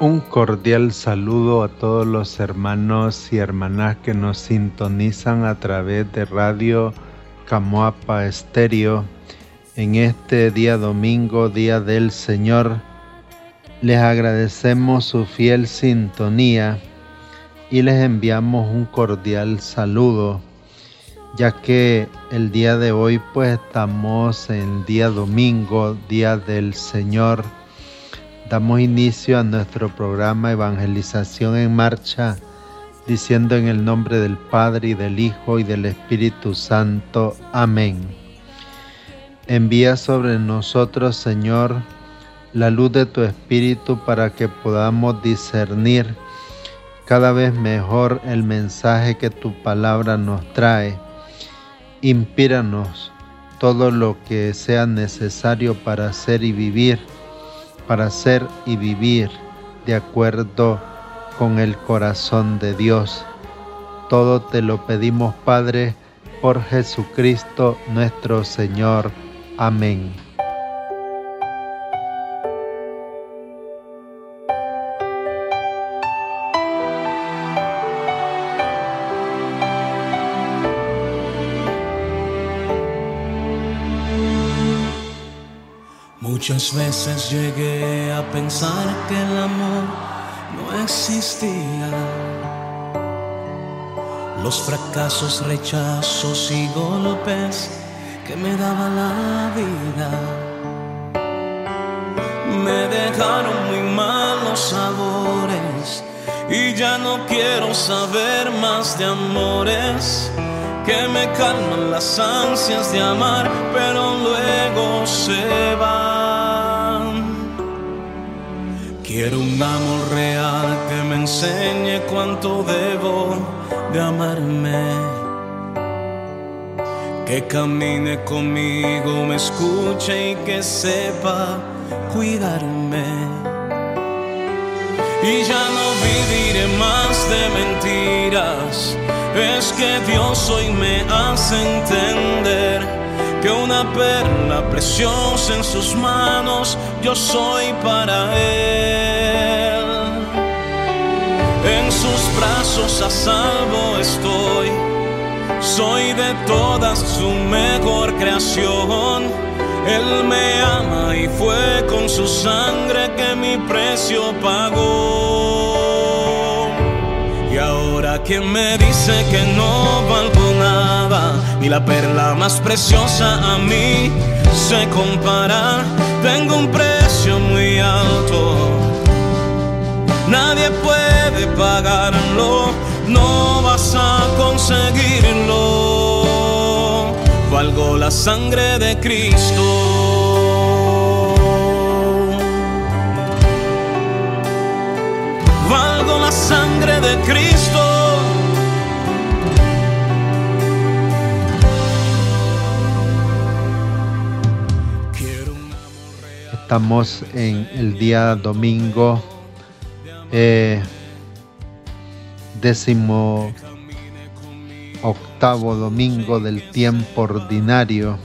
Un cordial saludo a todos los hermanos y hermanas que nos sintonizan a través de Radio Camoapa Estéreo en este día domingo, Día del Señor. Les agradecemos su fiel sintonía y les enviamos un cordial saludo, ya que el día de hoy pues estamos en día domingo, Día del Señor Damos inicio a nuestro programa Evangelización en Marcha, diciendo en el nombre del Padre y del Hijo y del Espíritu Santo. Amén. Envía sobre nosotros, Señor, la luz de tu Espíritu para que podamos discernir cada vez mejor el mensaje que tu palabra nos trae. Inspíranos todo lo que sea necesario para hacer y vivir para ser y vivir de acuerdo con el corazón de Dios. Todo te lo pedimos, Padre, por Jesucristo nuestro Señor. Amén. Muchas veces llegué a pensar que el amor no existía. Los fracasos, rechazos y golpes que me daba la vida me dejaron muy malos sabores y ya no quiero saber más de amores que me calman las ansias de amar, pero luego se van. Quiero un amor real que me enseñe cuánto debo de amarme. Que camine conmigo, me escuche y que sepa cuidarme. Y ya no viviré más de mentiras es que Dios hoy me hace entender que una perla preciosa en sus manos yo soy para Él. En sus brazos a salvo estoy, soy de todas su mejor creación. Él me ama y fue con su sangre que mi precio pagó. Ahora quien me dice que no valgo nada, ni la perla más preciosa a mí se compara. Tengo un precio muy alto, nadie puede pagarlo, no vas a conseguirlo. Valgo la sangre de Cristo. valgo la sangre de Cristo. Estamos en el día domingo, eh, décimo octavo domingo del tiempo ordinario.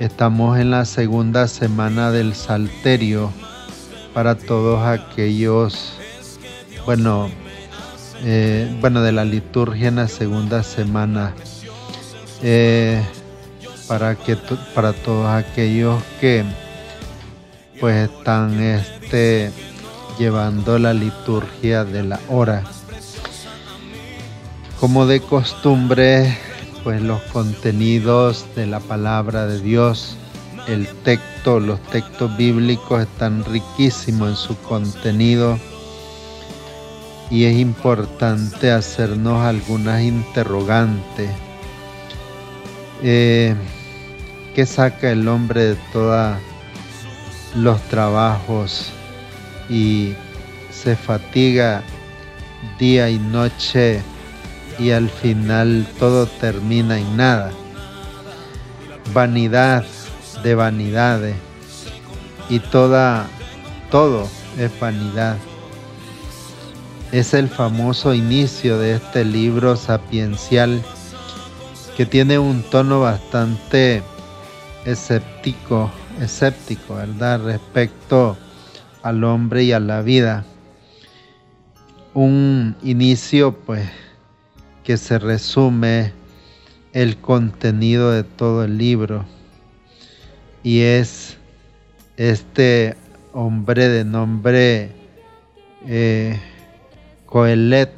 Estamos en la segunda semana del Salterio para todos aquellos bueno, eh, bueno, de la liturgia en la segunda semana, eh, para que para todos aquellos que pues están este, llevando la liturgia de la hora. Como de costumbre, pues los contenidos de la palabra de Dios, el texto, los textos bíblicos están riquísimos en su contenido y es importante hacernos algunas interrogantes. Eh, ¿Qué saca el hombre de todos los trabajos y se fatiga día y noche y al final todo termina en nada? Vanidad de vanidades y toda todo es vanidad. Es el famoso inicio de este libro sapiencial que tiene un tono bastante escéptico, escéptico, ¿verdad? Respecto al hombre y a la vida. Un inicio, pues, que se resume el contenido de todo el libro y es este hombre de nombre eh, Coelet,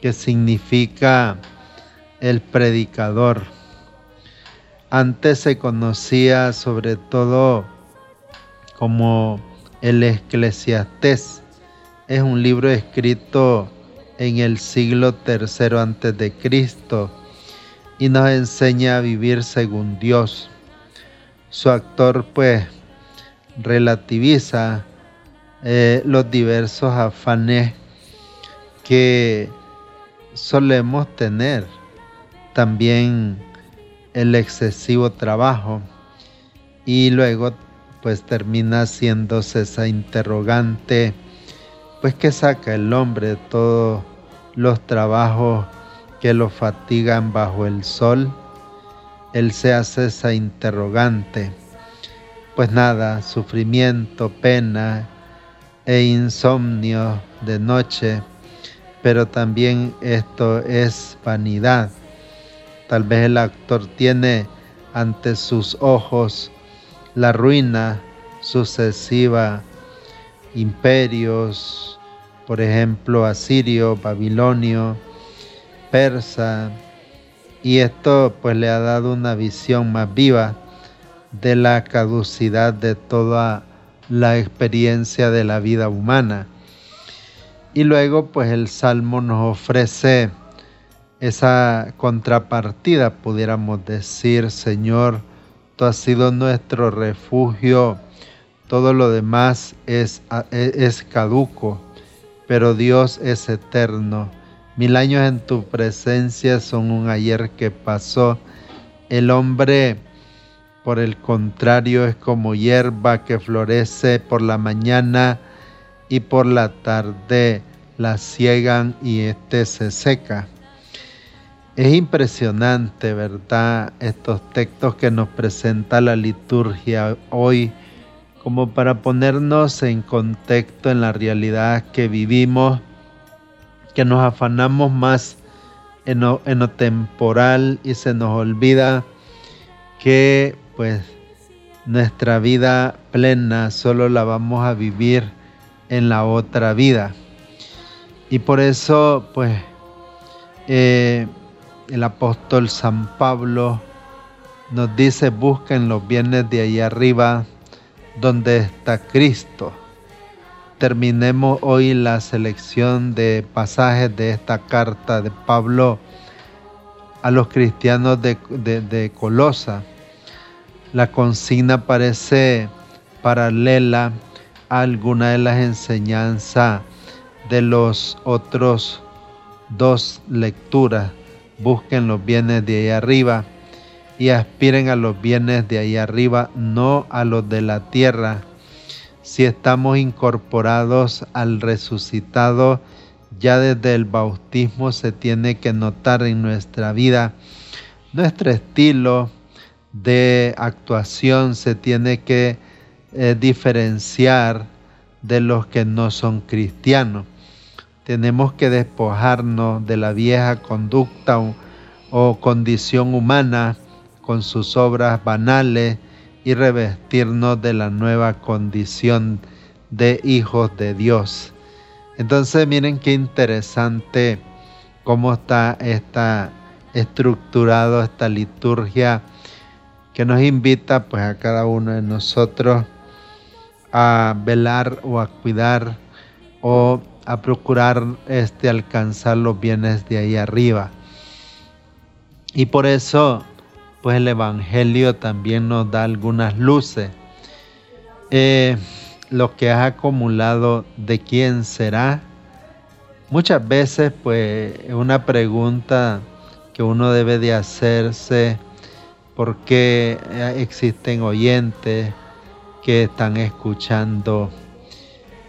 que significa el predicador. Antes se conocía sobre todo como el Eclesiastés. Es un libro escrito en el siglo tercero antes de Cristo y nos enseña a vivir según Dios. Su actor pues relativiza eh, los diversos afanes que solemos tener. También el excesivo trabajo y luego pues termina haciéndose esa interrogante pues que saca el hombre de todos los trabajos que lo fatigan bajo el sol él se hace esa interrogante. Pues nada sufrimiento pena e insomnio de noche pero también esto es vanidad Tal vez el actor tiene ante sus ojos la ruina sucesiva, imperios, por ejemplo, asirio, babilonio, persa, y esto pues le ha dado una visión más viva de la caducidad de toda la experiencia de la vida humana. Y luego pues el Salmo nos ofrece esa contrapartida, pudiéramos decir, Señor, tú has sido nuestro refugio, todo lo demás es, e, es caduco, pero Dios es eterno. Mil años en tu presencia son un ayer que pasó. El hombre, por el contrario, es como hierba que florece por la mañana y por la tarde la ciegan y éste se seca. Es impresionante, ¿verdad? Estos textos que nos presenta la liturgia hoy, como para ponernos en contexto en la realidad que vivimos, que nos afanamos más en lo, temporal y se nos olvida que pues nuestra vida plena solo la vamos a vivir en la otra vida. Y por eso pues eh, el apóstol San Pablo nos dice, busquen los bienes de ahí arriba donde está Cristo. Terminemos hoy la selección de pasajes de esta carta de Pablo a los cristianos de, de Colosa. La consigna parece paralela a alguna de las enseñanzas de los otros dos lecturas busquen los bienes de ahí arriba y aspiren a los bienes de ahí arriba, no a los de la tierra. Si estamos incorporados al resucitado, ya desde el bautismo se tiene que notar en nuestra vida. Nuestro estilo de actuación se tiene que eh, diferenciar de los que no son cristianos tenemos que despojarnos de la vieja conducta o, condición humana con sus obras banales y revestirnos de la nueva condición de hijos de Dios. Entonces miren qué interesante cómo está esta estructurado esta liturgia que nos invita pues a cada uno de nosotros a velar o a cuidar o a procurar este alcanzar los bienes de ahí arriba. Y por eso pues el evangelio también nos da algunas luces. Eh, lo que has acumulado de quién será. Muchas veces pues una pregunta que uno debe de hacerse porque existen oyentes que están escuchando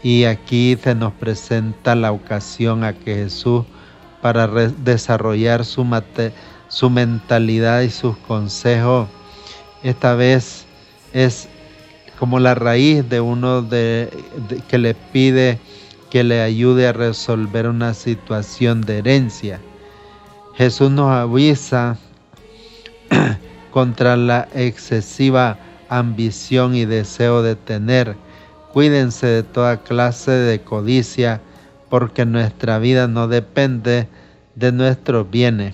y aquí se nos presenta la ocasión a que Jesús para desarrollar su, su mentalidad y sus consejos esta vez es como la raíz de uno de, que le pide que le ayude a resolver una situación de herencia. Jesús nos avisa contra la excesiva ambición y deseo de tener. Cuídense de toda clase de codicia, porque nuestra vida no depende de nuestros bienes.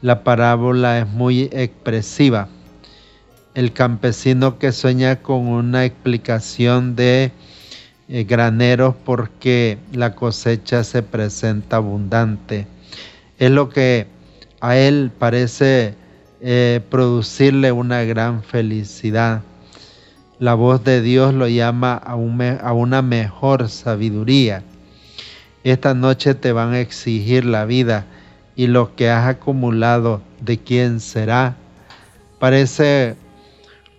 La parábola es muy expresiva. El campesino que sueña con una explicación de eh, graneros porque la cosecha se presenta abundante es lo que a él parece eh, producirle una gran felicidad. La voz de Dios lo llama a, a una mejor sabiduría. Esta noche te van a exigir la vida y lo que has acumulado de quién será. Parece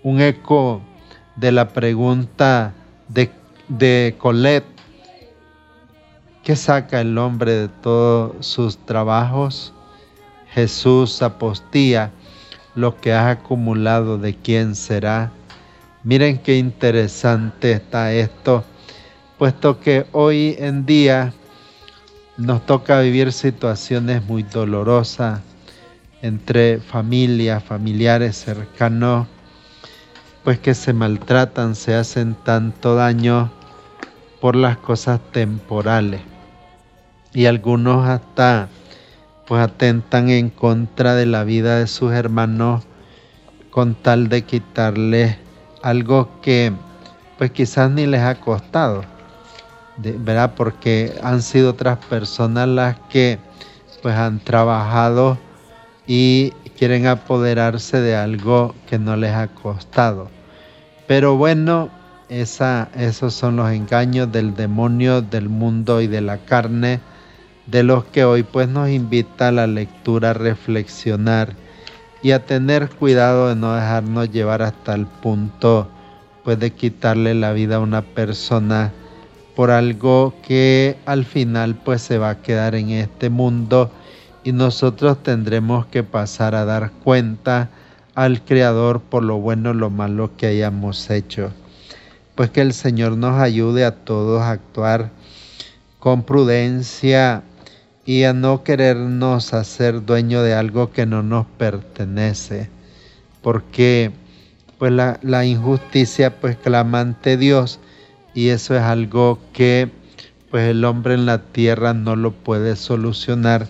un eco de la pregunta de, de Colette ¿Qué saca el hombre de todos sus trabajos? Jesús apostía lo que has acumulado de quién será. Miren qué interesante está esto, puesto que hoy en día nos toca vivir situaciones muy dolorosas entre familias, familiares cercanos, pues que se maltratan, se hacen tanto daño por las cosas temporales. Y algunos hasta pues atentan en contra de la vida de sus hermanos con tal de quitarles algo que pues quizás ni les ha costado, ¿verdad? Porque han sido otras personas las que pues han trabajado y quieren apoderarse de algo que no les ha costado. Pero bueno, esa, esos son los engaños del demonio, del mundo y de la carne de los que hoy pues nos invita a la lectura a reflexionar y a tener cuidado de no dejarnos llevar hasta el punto pues de quitarle la vida a una persona por algo que al final pues se va a quedar en este mundo y nosotros tendremos que pasar a dar cuenta al Creador por lo bueno lo malo que hayamos hecho. Pues que el Señor nos ayude a todos a actuar con prudencia y a no querernos hacer dueño de algo que no nos pertenece, porque pues la, la injusticia pues clama ante Dios y eso es algo que pues el hombre en la tierra no lo puede solucionar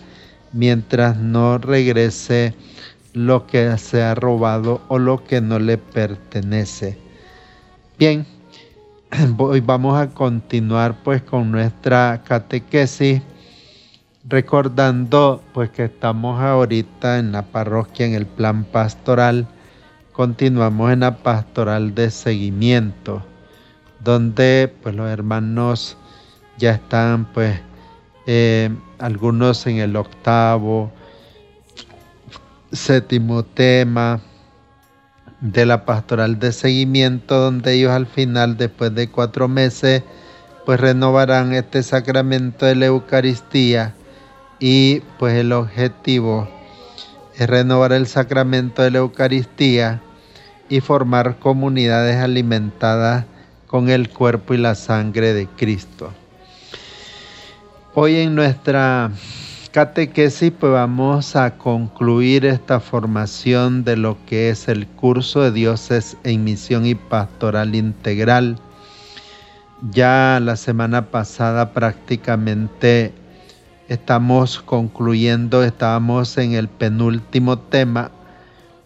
mientras no regrese lo que se ha robado o lo que no le pertenece. Bien, hoy vamos a continuar pues con nuestra catequesis recordando pues que estamos ahorita en la parroquia en el plan pastoral, continuamos en la pastoral de seguimiento, donde pues los hermanos ya están pues eh, algunos en el octavo, séptimo tema de la pastoral de seguimiento, donde ellos al final, después de cuatro meses, pues renovarán este sacramento de la Eucaristía y pues el objetivo es renovar el sacramento de la Eucaristía y formar comunidades alimentadas con el cuerpo y la sangre de Cristo. Hoy en nuestra catequesis pues vamos a concluir esta formación de lo que es el curso de dioses en misión y pastoral integral. Ya la semana pasada prácticamente Estamos concluyendo, estábamos en el penúltimo tema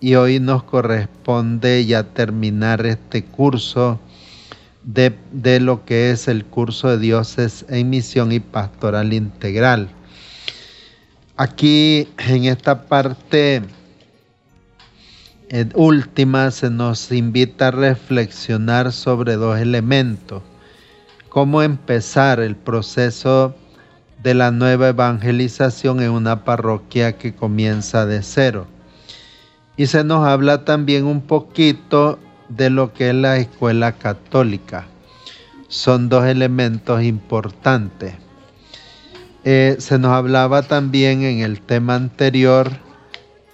y hoy nos corresponde ya terminar este curso de, de, lo que es el curso de dioses en misión y pastoral integral. Aquí en esta parte eh, última se nos invita a reflexionar sobre dos elementos. Cómo empezar el proceso de la nueva evangelización en una parroquia que comienza de cero. Y se nos habla también un poquito de lo que es la escuela católica. Son dos elementos importantes. Eh, se nos hablaba también en el tema anterior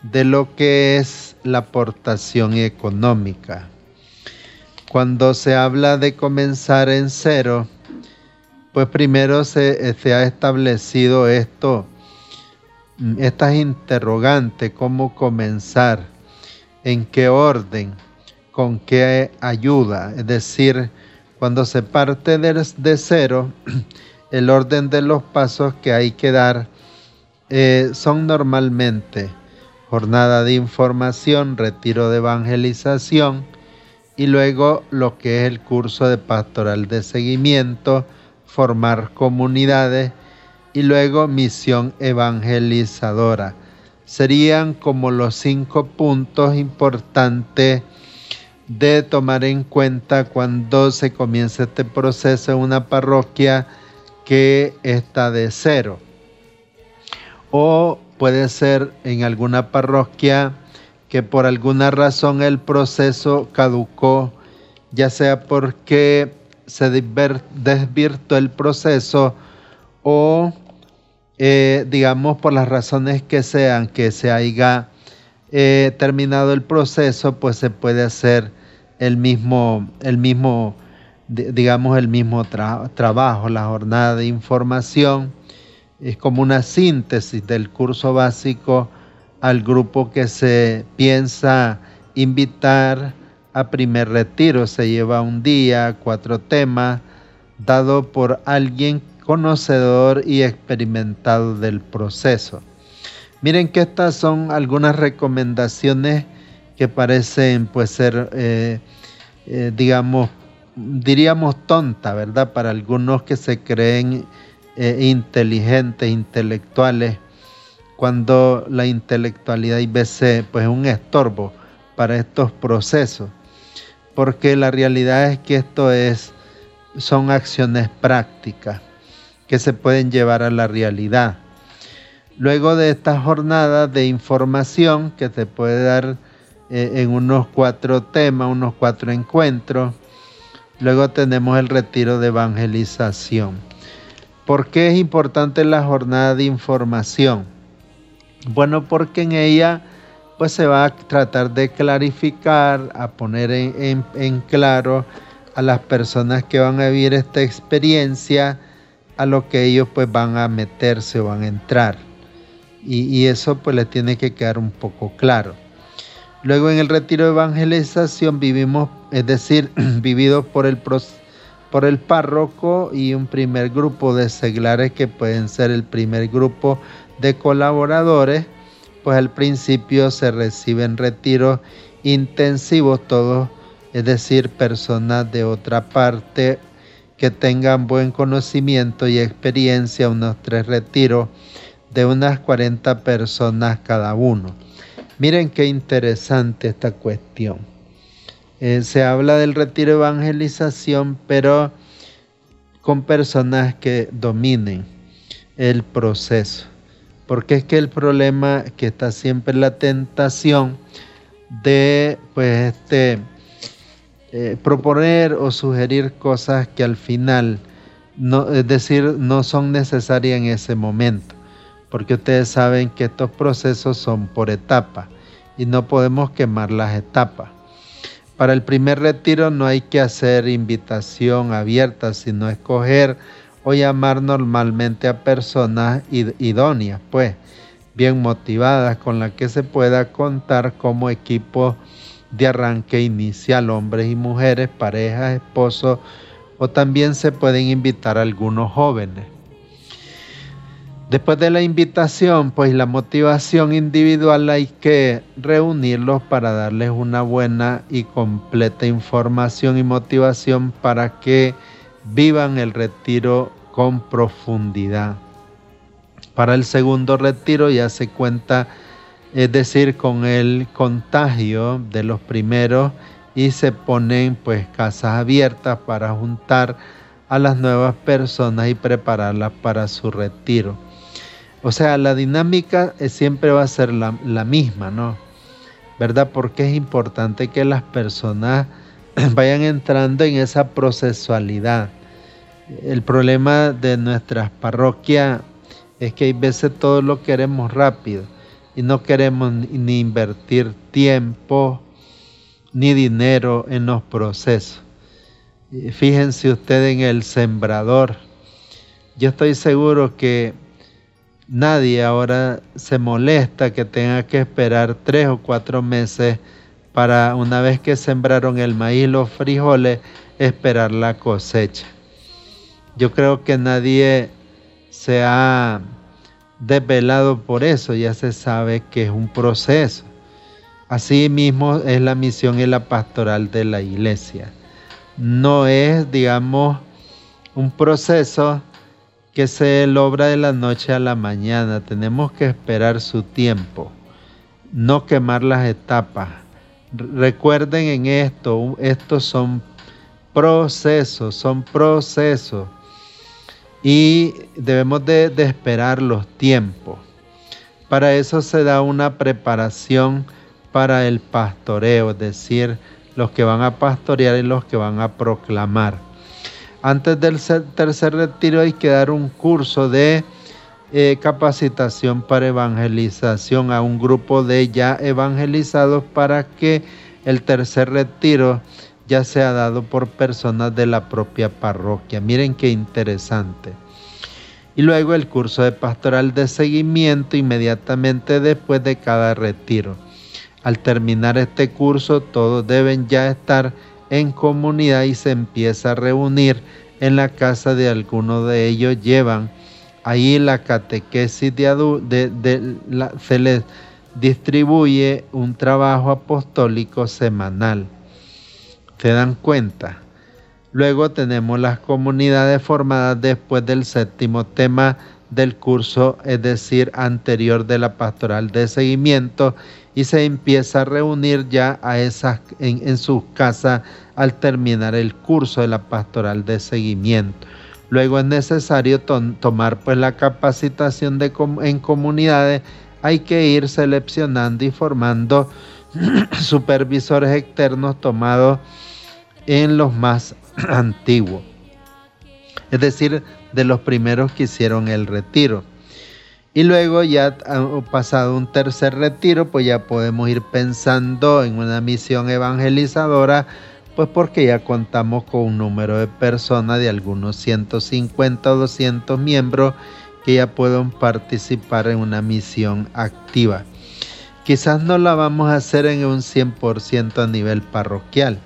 de lo que es la aportación económica. Cuando se habla de comenzar en cero, pues primero se, se ha establecido esto, estas interrogantes, cómo comenzar, en qué orden, con qué ayuda. Es decir, cuando se parte de, cero, el orden de los pasos que hay que dar eh, son normalmente jornada de información, retiro de evangelización y luego lo que es el curso de pastoral de seguimiento, formar comunidades y luego misión evangelizadora serían como los cinco puntos importantes de tomar en cuenta cuando se comienza este proceso en una parroquia que está de cero. O puede ser en alguna parroquia que por alguna razón el proceso caducó, ya sea porque se desvirtuó el proceso o eh, digamos, por las razones que sean, que se haya eh, terminado el proceso, pues se puede hacer el mismo, el mismo digamos, el mismo trabajo, la jornada de información. Es como una síntesis del curso básico al grupo que se piensa invitar a primer retiro. Se lleva un día, cuatro temas, dado por alguien conocedor y experimentado del proceso. Miren que estas son algunas recomendaciones que parecen pues ser, eh, eh, digamos, diríamos tonta, ¿verdad? Para algunos que se creen eh, inteligentes, intelectuales, cuando la intelectualidad y veces pues es un estorbo para estos procesos, porque la realidad es que esto es, son acciones prácticas que se pueden llevar a la realidad. Luego de esta jornada de información que se puede dar eh, en unos cuatro temas, unos cuatro encuentros, luego tenemos el retiro de evangelización. ¿Por qué es importante la jornada de información? Bueno, porque en ella pues se va a tratar de clarificar, a poner en claro a las personas que van a vivir esta experiencia, a lo que ellos pues van a meterse o van a entrar. Y, eso pues le tiene que quedar un poco claro. Luego en el retiro de evangelización vivimos, es decir, vividos por el, por el párroco y un primer grupo de seglares que pueden ser el primer grupo de colaboradores, pues al principio se reciben retiros intensivos todos, es decir, personas de otra parte que tengan buen conocimiento y experiencia, unos tres retiros de unas 40 personas cada uno. Miren qué interesante esta cuestión. Eh, se habla del retiro evangelización, pero con personas que dominen el proceso. Porque es que el problema que está siempre la tentación de pues este eh, proponer o sugerir cosas que al final, no, es decir, no son necesarias en ese momento, porque ustedes saben que estos procesos son por etapas y no podemos quemar las etapas. Para el primer retiro no hay que hacer invitación abierta, sino escoger o llamar normalmente a personas idóneas, pues bien motivadas, con las que se pueda contar como equipo de arranque inicial, hombres y mujeres, parejas, esposos, o también se pueden invitar algunos jóvenes. Después de la invitación, pues la motivación individual hay que reunirlos para darles una buena y completa información y motivación para que vivan el retiro con profundidad. Para el segundo retiro ya se cuenta, es decir, con el contagio de los primeros y se ponen pues casas abiertas para juntar a las nuevas personas y prepararlas para su retiro. O sea, la dinámica siempre va a ser la, la misma, ¿no? ¿Verdad? Porque es importante que las personas vayan entrando en esa procesualidad. El problema de nuestras parroquias es que hay veces todo lo queremos rápido y no queremos ni invertir tiempo ni dinero en los procesos. Fíjense ustedes en el sembrador. Yo estoy seguro que nadie ahora se molesta que tenga que esperar tres o cuatro meses para una vez que sembraron el maíz, los frijoles, esperar la cosecha. Yo creo que nadie se ha desvelado por eso, ya se sabe que es un proceso. Así mismo es la misión y la pastoral de la iglesia. No es, digamos, un proceso que se logra de la noche a la mañana. Tenemos que esperar su tiempo, no quemar las etapas. Recuerden en esto, estos son procesos, son procesos y debemos de, esperar los tiempos. Para eso se da una preparación para el pastoreo, es decir, los que van a pastorear y los que van a proclamar. Antes del tercer retiro hay que dar un curso de eh, capacitación para evangelización a un grupo de ya evangelizados para que el tercer retiro ya sea dado por personas de la propia parroquia. Miren qué interesante. Y luego el curso de pastoral de seguimiento inmediatamente después de cada retiro. Al terminar este curso todos deben ya estar en comunidad y se empieza a reunir en la casa de alguno de ellos. Llevan ahí la catequesis de, de, se les distribuye un trabajo apostólico semanal ¿Se dan cuenta? Luego tenemos las comunidades formadas después del séptimo tema del curso, es decir, anterior de la pastoral de seguimiento, y se empieza a reunir ya a esas, en, sus casas al terminar el curso de la pastoral de seguimiento. Luego es necesario tomar pues la capacitación en comunidades, hay que ir seleccionando y formando supervisores externos tomados en los más antiguos, es decir, de los primeros que hicieron el retiro. Y luego ya ha pasado un tercer retiro, pues ya podemos ir pensando en una misión evangelizadora, pues porque ya contamos con un número de personas de algunos 150 o 200 miembros que ya pueden participar en una misión activa. Quizás no la vamos a hacer en un 100% a nivel parroquial,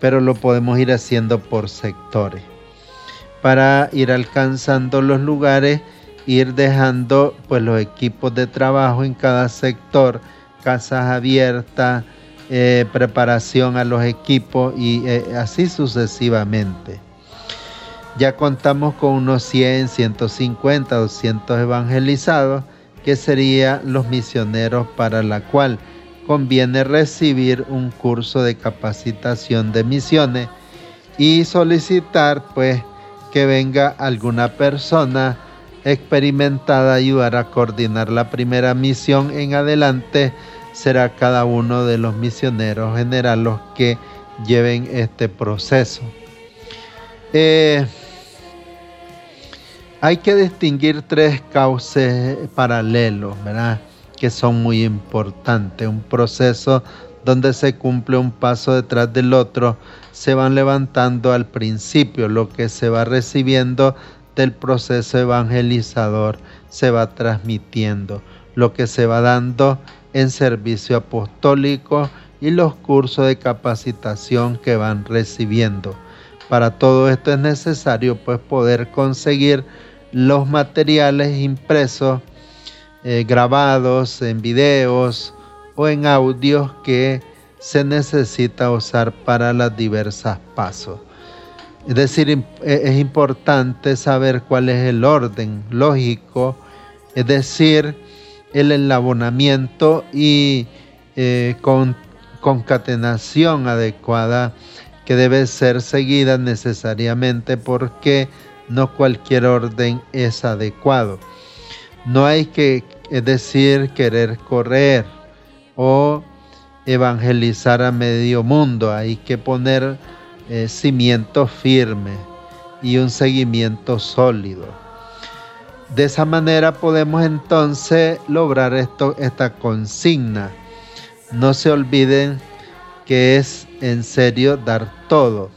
pero lo podemos ir haciendo por sectores para ir alcanzando los lugares, ir dejando pues los equipos de trabajo en cada sector, casas abiertas, eh, preparación a los equipos y eh, así sucesivamente. Ya contamos con unos 100, 150, 200 evangelizados, que serían los misioneros para la cual conviene recibir un curso de capacitación de misiones y solicitar pues que venga alguna persona experimentada a ayudar a coordinar la primera misión en adelante será cada uno de los misioneros generales los que lleven este proceso. Eh, hay que distinguir tres cauces paralelos, ¿verdad? que son muy importantes. Un proceso donde se cumple un paso detrás del otro, se van levantando al principio, lo que se va recibiendo del proceso evangelizador se va transmitiendo, lo que se va dando en servicio apostólico y los cursos de capacitación que van recibiendo. Para todo esto es necesario pues poder conseguir los materiales impresos, eh, grabados en videos o en audios que se necesita usar para las diversas pasos. Es decir, e, es importante saber cuál es el orden lógico, es decir, el enlabonamiento y eh, con concatenación adecuada que debe ser seguida necesariamente porque no cualquier orden es adecuado. No hay que decir querer correr o evangelizar a medio mundo, hay que poner eh, cimiento firme y un seguimiento sólido. De esa manera podemos entonces lograr esto, esta consigna. No se olviden que es en serio dar todo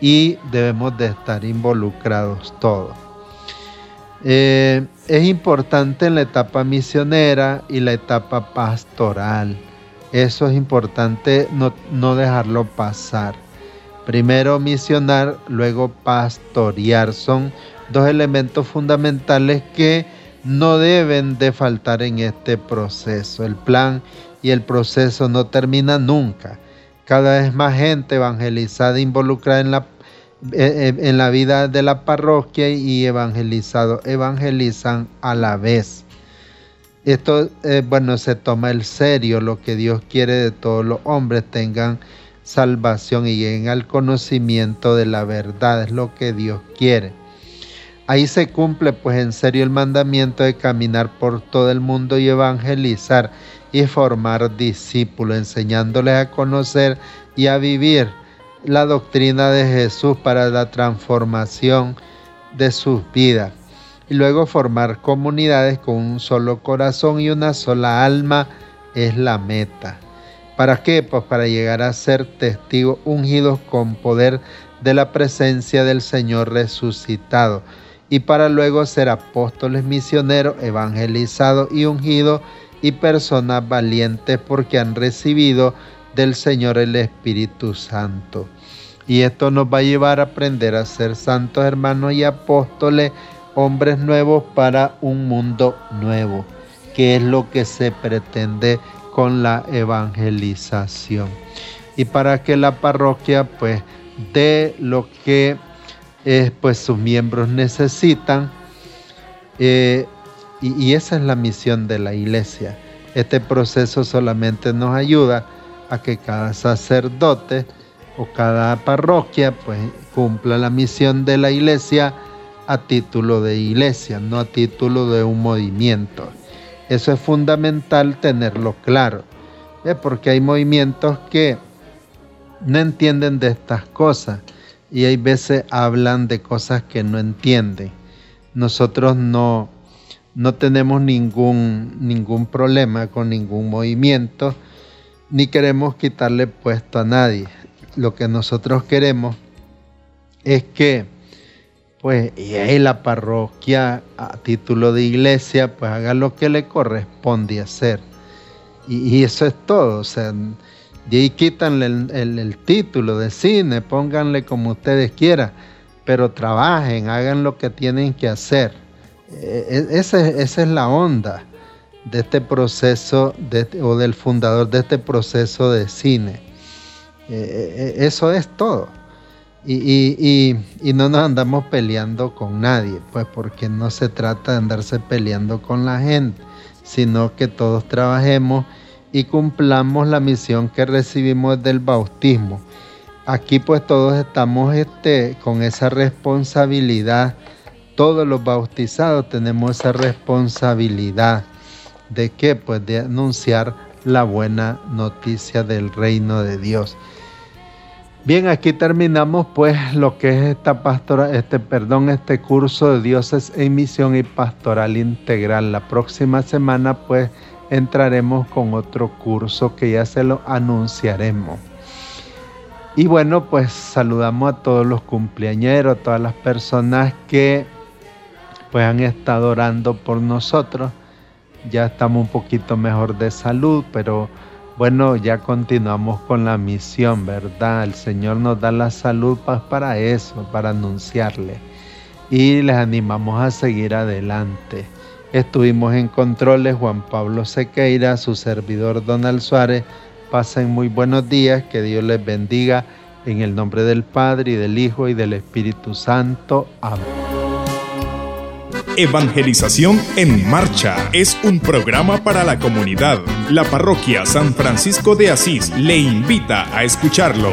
y debemos de estar involucrados todos. Eh, es importante en la etapa misionera y la etapa pastoral. Eso es importante no, no dejarlo pasar. Primero misionar, luego pastorear. Son dos elementos fundamentales que no deben de faltar en este proceso. El plan y el proceso no termina nunca. Cada vez más gente evangelizada, involucrada en la, eh, eh, en la vida de la parroquia y evangelizado, evangelizan a la vez. Esto, eh, bueno, se toma el serio lo que Dios quiere de todos los hombres tengan salvación y lleguen al conocimiento de la verdad, es lo que Dios quiere. Ahí se cumple pues en serio el mandamiento de caminar por todo el mundo y evangelizar y formar discípulos, enseñándoles a conocer y a vivir la doctrina de Jesús para la transformación de sus vidas. Y luego formar comunidades con un solo corazón y una sola alma es la meta. ¿Para qué? Pues para llegar a ser testigos ungidos con poder de la presencia del Señor resucitado y para luego ser apóstoles misioneros, evangelizados y ungidos y personas valientes porque han recibido del Señor el Espíritu Santo. Y esto nos va a llevar a aprender a ser santos hermanos y apóstoles, hombres nuevos para un mundo nuevo, que es lo que se pretende con la evangelización. Y para que la parroquia pues dé lo que eh, pues sus miembros necesitan, eh, y, esa es la misión de la iglesia. Este proceso solamente nos ayuda a que cada sacerdote o cada parroquia pues cumpla la misión de la iglesia a título de iglesia, no a título de un movimiento. Eso es fundamental tenerlo claro, porque hay movimientos que no entienden de estas cosas y hay veces hablan de cosas que no entienden. Nosotros no, no tenemos ningún, ningún problema con ningún movimiento, ni queremos quitarle puesto a nadie. Lo que nosotros queremos es que, pues, y la parroquia a título de iglesia, pues haga lo que le corresponde hacer. Y, eso es todo, o sea, de ahí quítanle el título de cine, pónganle como ustedes quieran, pero trabajen, hagan lo que tienen que hacer eh, esa, es la onda de este proceso o del fundador de este proceso de cine. Eh, eh, eso es todo. Y, no nos andamos peleando con nadie, pues porque no se trata de andarse peleando con la gente, sino que todos trabajemos y cumplamos la misión que recibimos del bautismo. Aquí pues todos estamos este, con esa responsabilidad todos los bautizados tenemos esa responsabilidad de qué? Pues de anunciar la buena noticia del reino de Dios. Bien, aquí terminamos pues lo que es esta pastora, este perdón, este curso de dioses en misión y pastoral integral. La próxima semana pues entraremos con otro curso que ya se lo anunciaremos. Y bueno, pues saludamos a todos los cumpleañeros, a todas las personas que pues han estado orando por nosotros. Ya estamos un poquito mejor de salud, pero bueno, ya continuamos con la misión, ¿verdad? El Señor nos da la salud para eso, para anunciarle. y les animamos a seguir adelante. Estuvimos en controles Juan Pablo Sequeira, su servidor Donald Suárez. Pasen muy buenos días, que Dios les bendiga en el nombre del Padre y del Hijo y del Espíritu Santo. Amén. Evangelización en Marcha es un programa para la comunidad. La parroquia San Francisco de Asís le invita a escucharlo.